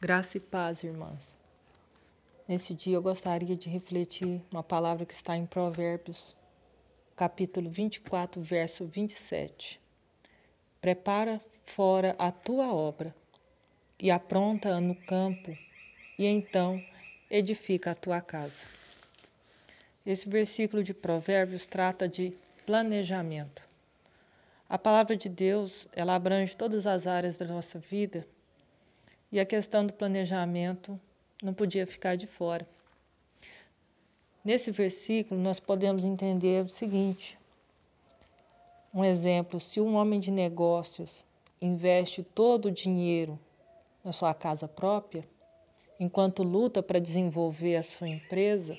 Graça e paz, irmãs. Nesse dia eu gostaria de refletir uma palavra que está em Provérbios, capítulo 24, verso 27. Prepara fora a tua obra e apronta-a no campo, e então edifica a tua casa. Esse versículo de Provérbios trata de planejamento. A palavra de Deus, ela abrange todas as áreas da nossa vida e a questão do planejamento não podia ficar de fora. Nesse versículo, nós podemos entender o seguinte: um exemplo, se um homem de negócios investe todo o dinheiro na sua casa própria, enquanto luta para desenvolver a sua empresa,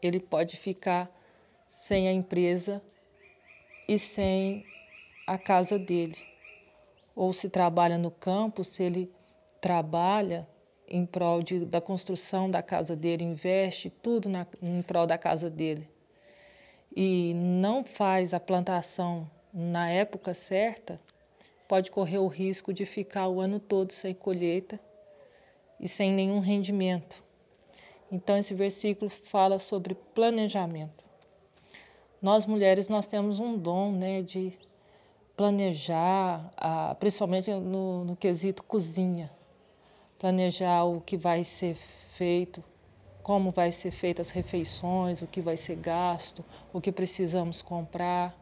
ele pode ficar sem a empresa e sem a casa dele. Ou se trabalha no campo, se ele trabalha em prol de, da construção da casa dele, investe tudo na, em prol da casa dele e não faz a plantação na época certa, pode correr o risco de ficar o ano todo sem colheita e sem nenhum rendimento. Então esse versículo fala sobre planejamento. Nós mulheres nós temos um dom, né, de planejar, principalmente no, no quesito cozinha planejar o que vai ser feito, como vai ser feitas as refeições, o que vai ser gasto, o que precisamos comprar.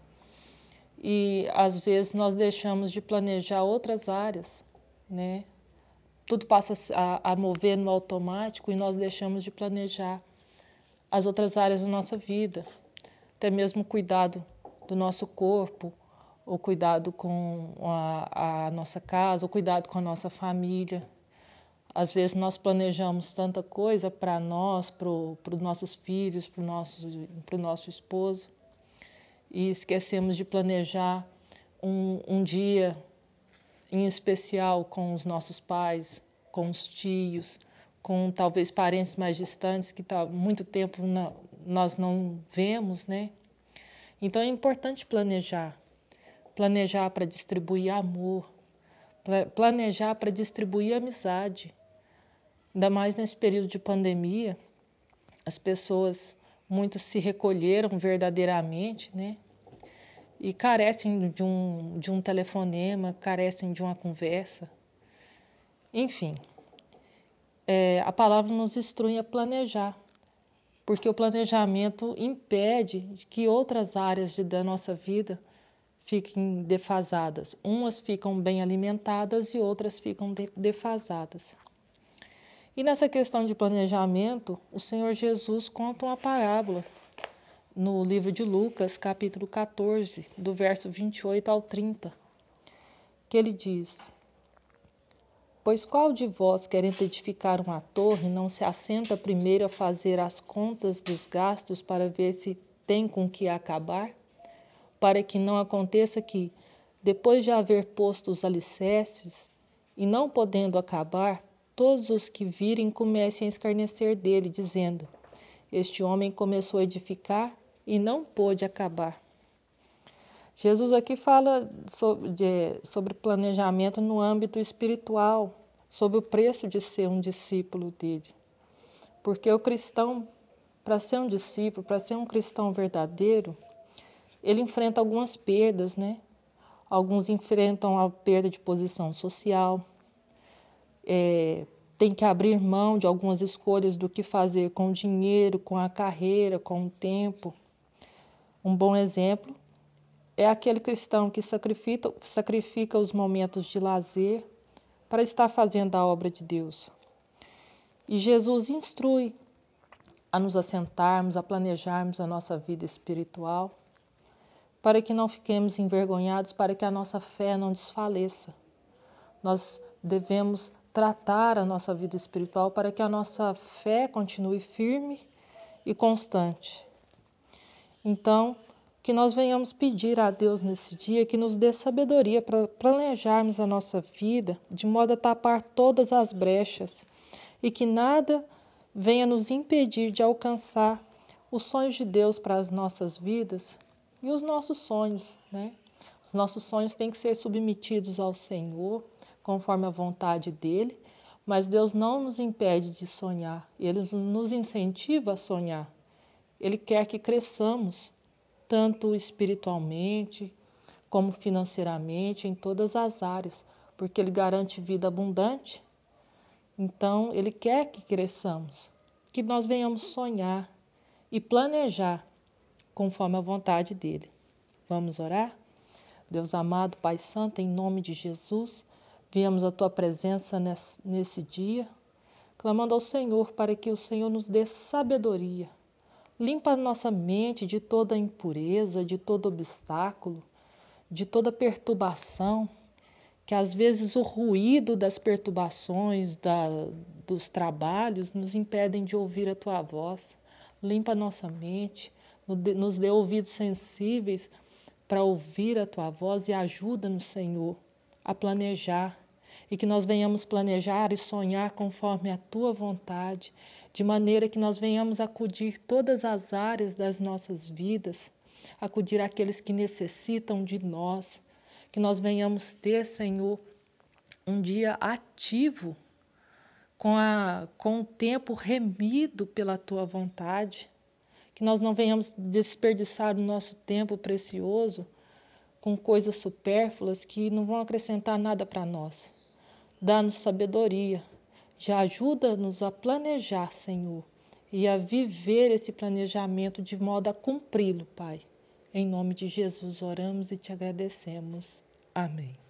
E às vezes nós deixamos de planejar outras áreas, né? Tudo passa a, a mover no automático e nós deixamos de planejar as outras áreas da nossa vida, até mesmo o cuidado do nosso corpo, o cuidado com a, a nossa casa, o cuidado com a nossa família. Às vezes nós planejamos tanta coisa para nós, para os nossos filhos, para o nosso, nosso esposo, e esquecemos de planejar um, um dia em especial com os nossos pais, com os tios, com talvez parentes mais distantes que há tá, muito tempo nós não vemos, né? Então é importante planejar. Planejar para distribuir amor, planejar para distribuir amizade, Ainda mais nesse período de pandemia, as pessoas muitos se recolheram verdadeiramente, né? E carecem de um, de um telefonema, carecem de uma conversa. Enfim, é, a palavra nos instrui a planejar, porque o planejamento impede que outras áreas de, da nossa vida fiquem defasadas. Umas ficam bem alimentadas e outras ficam de, defasadas. E nessa questão de planejamento, o Senhor Jesus conta uma parábola no livro de Lucas, capítulo 14, do verso 28 ao 30, que ele diz: Pois qual de vós, querendo edificar uma torre, não se assenta primeiro a fazer as contas dos gastos para ver se tem com que acabar? Para que não aconteça que, depois de haver posto os alicerces, e não podendo acabar, todos os que virem comecem a escarnecer dele, dizendo: Este homem começou a edificar e não pôde acabar. Jesus aqui fala sobre, sobre planejamento no âmbito espiritual, sobre o preço de ser um discípulo dele. Porque o cristão, para ser um discípulo, para ser um cristão verdadeiro, ele enfrenta algumas perdas, né? Alguns enfrentam a perda de posição social, é, tem que abrir mão de algumas escolhas do que fazer com o dinheiro, com a carreira, com o tempo. Um bom exemplo é aquele cristão que sacrifica, sacrifica os momentos de lazer para estar fazendo a obra de Deus. E Jesus instrui a nos assentarmos, a planejarmos a nossa vida espiritual, para que não fiquemos envergonhados, para que a nossa fé não desfaleça. Nós devemos tratar a nossa vida espiritual para que a nossa fé continue firme e constante. Então, que nós venhamos pedir a Deus nesse dia que nos dê sabedoria para planejarmos a nossa vida de modo a tapar todas as brechas e que nada venha nos impedir de alcançar os sonhos de Deus para as nossas vidas e os nossos sonhos, né? Os nossos sonhos têm que ser submetidos ao Senhor conforme a vontade dele, Mas Deus não nos impede de sonhar, Ele nos incentiva a sonhar. Ele quer que cresçamos, tanto espiritualmente, como financeiramente, em todas as áreas, porque Ele garante vida abundante. Então, Ele quer que cresçamos, que nós venhamos sonhar e planejar conforme a vontade dEle. Vamos orar? Deus amado, Pai Santo, em nome de Jesus, viemos à Tua presença nesse, dia, clamando ao Senhor para que o Senhor nos dê sabedoria. Limpa a nossa mente de toda impureza, de todo obstáculo, de toda perturbação, que às vezes o ruído das perturbações, da, dos trabalhos, nos impedem de ouvir a tua voz. Limpa a nossa mente, nos dê ouvidos sensíveis para ouvir a tua voz e ajuda-nos, Senhor, a planejar e que nós venhamos planejar e sonhar conforme a tua vontade, de maneira que nós venhamos acudir todas as áreas das nossas vidas acudir àqueles que necessitam de nós, que nós venhamos ter, Senhor, um dia ativo, com, a, com o tempo remido pela tua vontade, que nós não venhamos desperdiçar o nosso tempo precioso com coisas supérfluas que não vão acrescentar nada para nós. Dá-nos sabedoria, já ajuda-nos a planejar, Senhor, e a viver esse planejamento de modo a cumpri-lo, Pai. Em nome de Jesus oramos e te agradecemos. Amém.